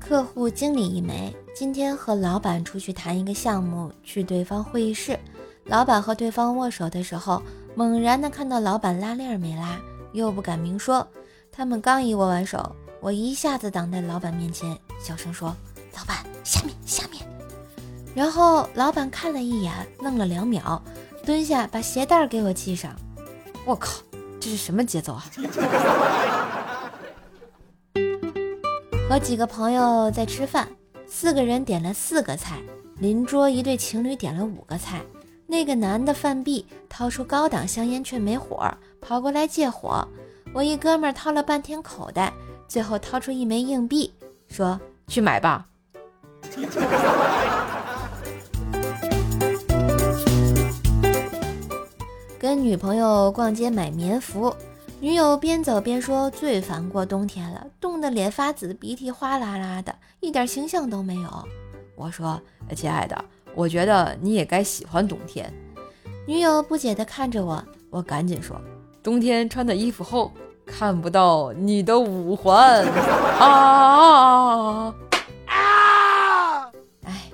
客户经理一枚，今天和老板出去谈一个项目，去对方会议室。老板和对方握手的时候，猛然的看到老板拉链没拉，又不敢明说。他们刚一握完手，我一下子挡在老板面前，小声说：“老板，下面，下面。”然后老板看了一眼，愣了两秒，蹲下把鞋带给我系上。我靠，这是什么节奏啊？和几个朋友在吃饭，四个人点了四个菜，邻桌一对情侣点了五个菜。那个男的犯闭，掏出高档香烟却没火，跑过来借火。我一哥们掏了半天口袋，最后掏出一枚硬币，说：“去买吧。”跟女朋友逛街买棉服，女友边走边说：“最烦过冬天了，冻得脸发紫，鼻涕哗啦啦的，一点形象都没有。”我说：“亲爱的，我觉得你也该喜欢冬天。”女友不解地看着我，我赶紧说：“冬天穿的衣服厚，看不到你的五环。”啊啊！哎，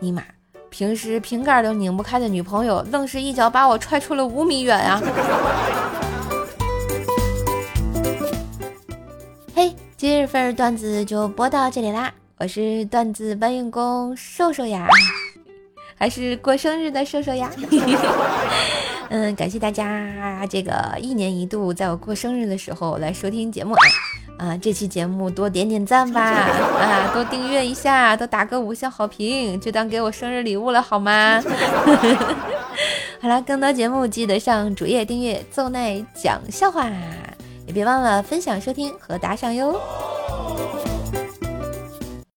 尼玛！平时瓶盖都拧不开的女朋友，愣是一脚把我踹出了五米远啊！今日份段子就播到这里啦！我是段子搬运工瘦瘦呀，还是过生日的瘦瘦呀？嗯，感谢大家这个一年一度在我过生日的时候来收听节目。啊，啊这期节目多点点赞吧，啊，多订阅一下，多打个五星好评，就当给我生日礼物了，好吗？好了，更多节目记得上主页订阅“奏奈讲笑话”，别忘了分享、收听和打赏哟。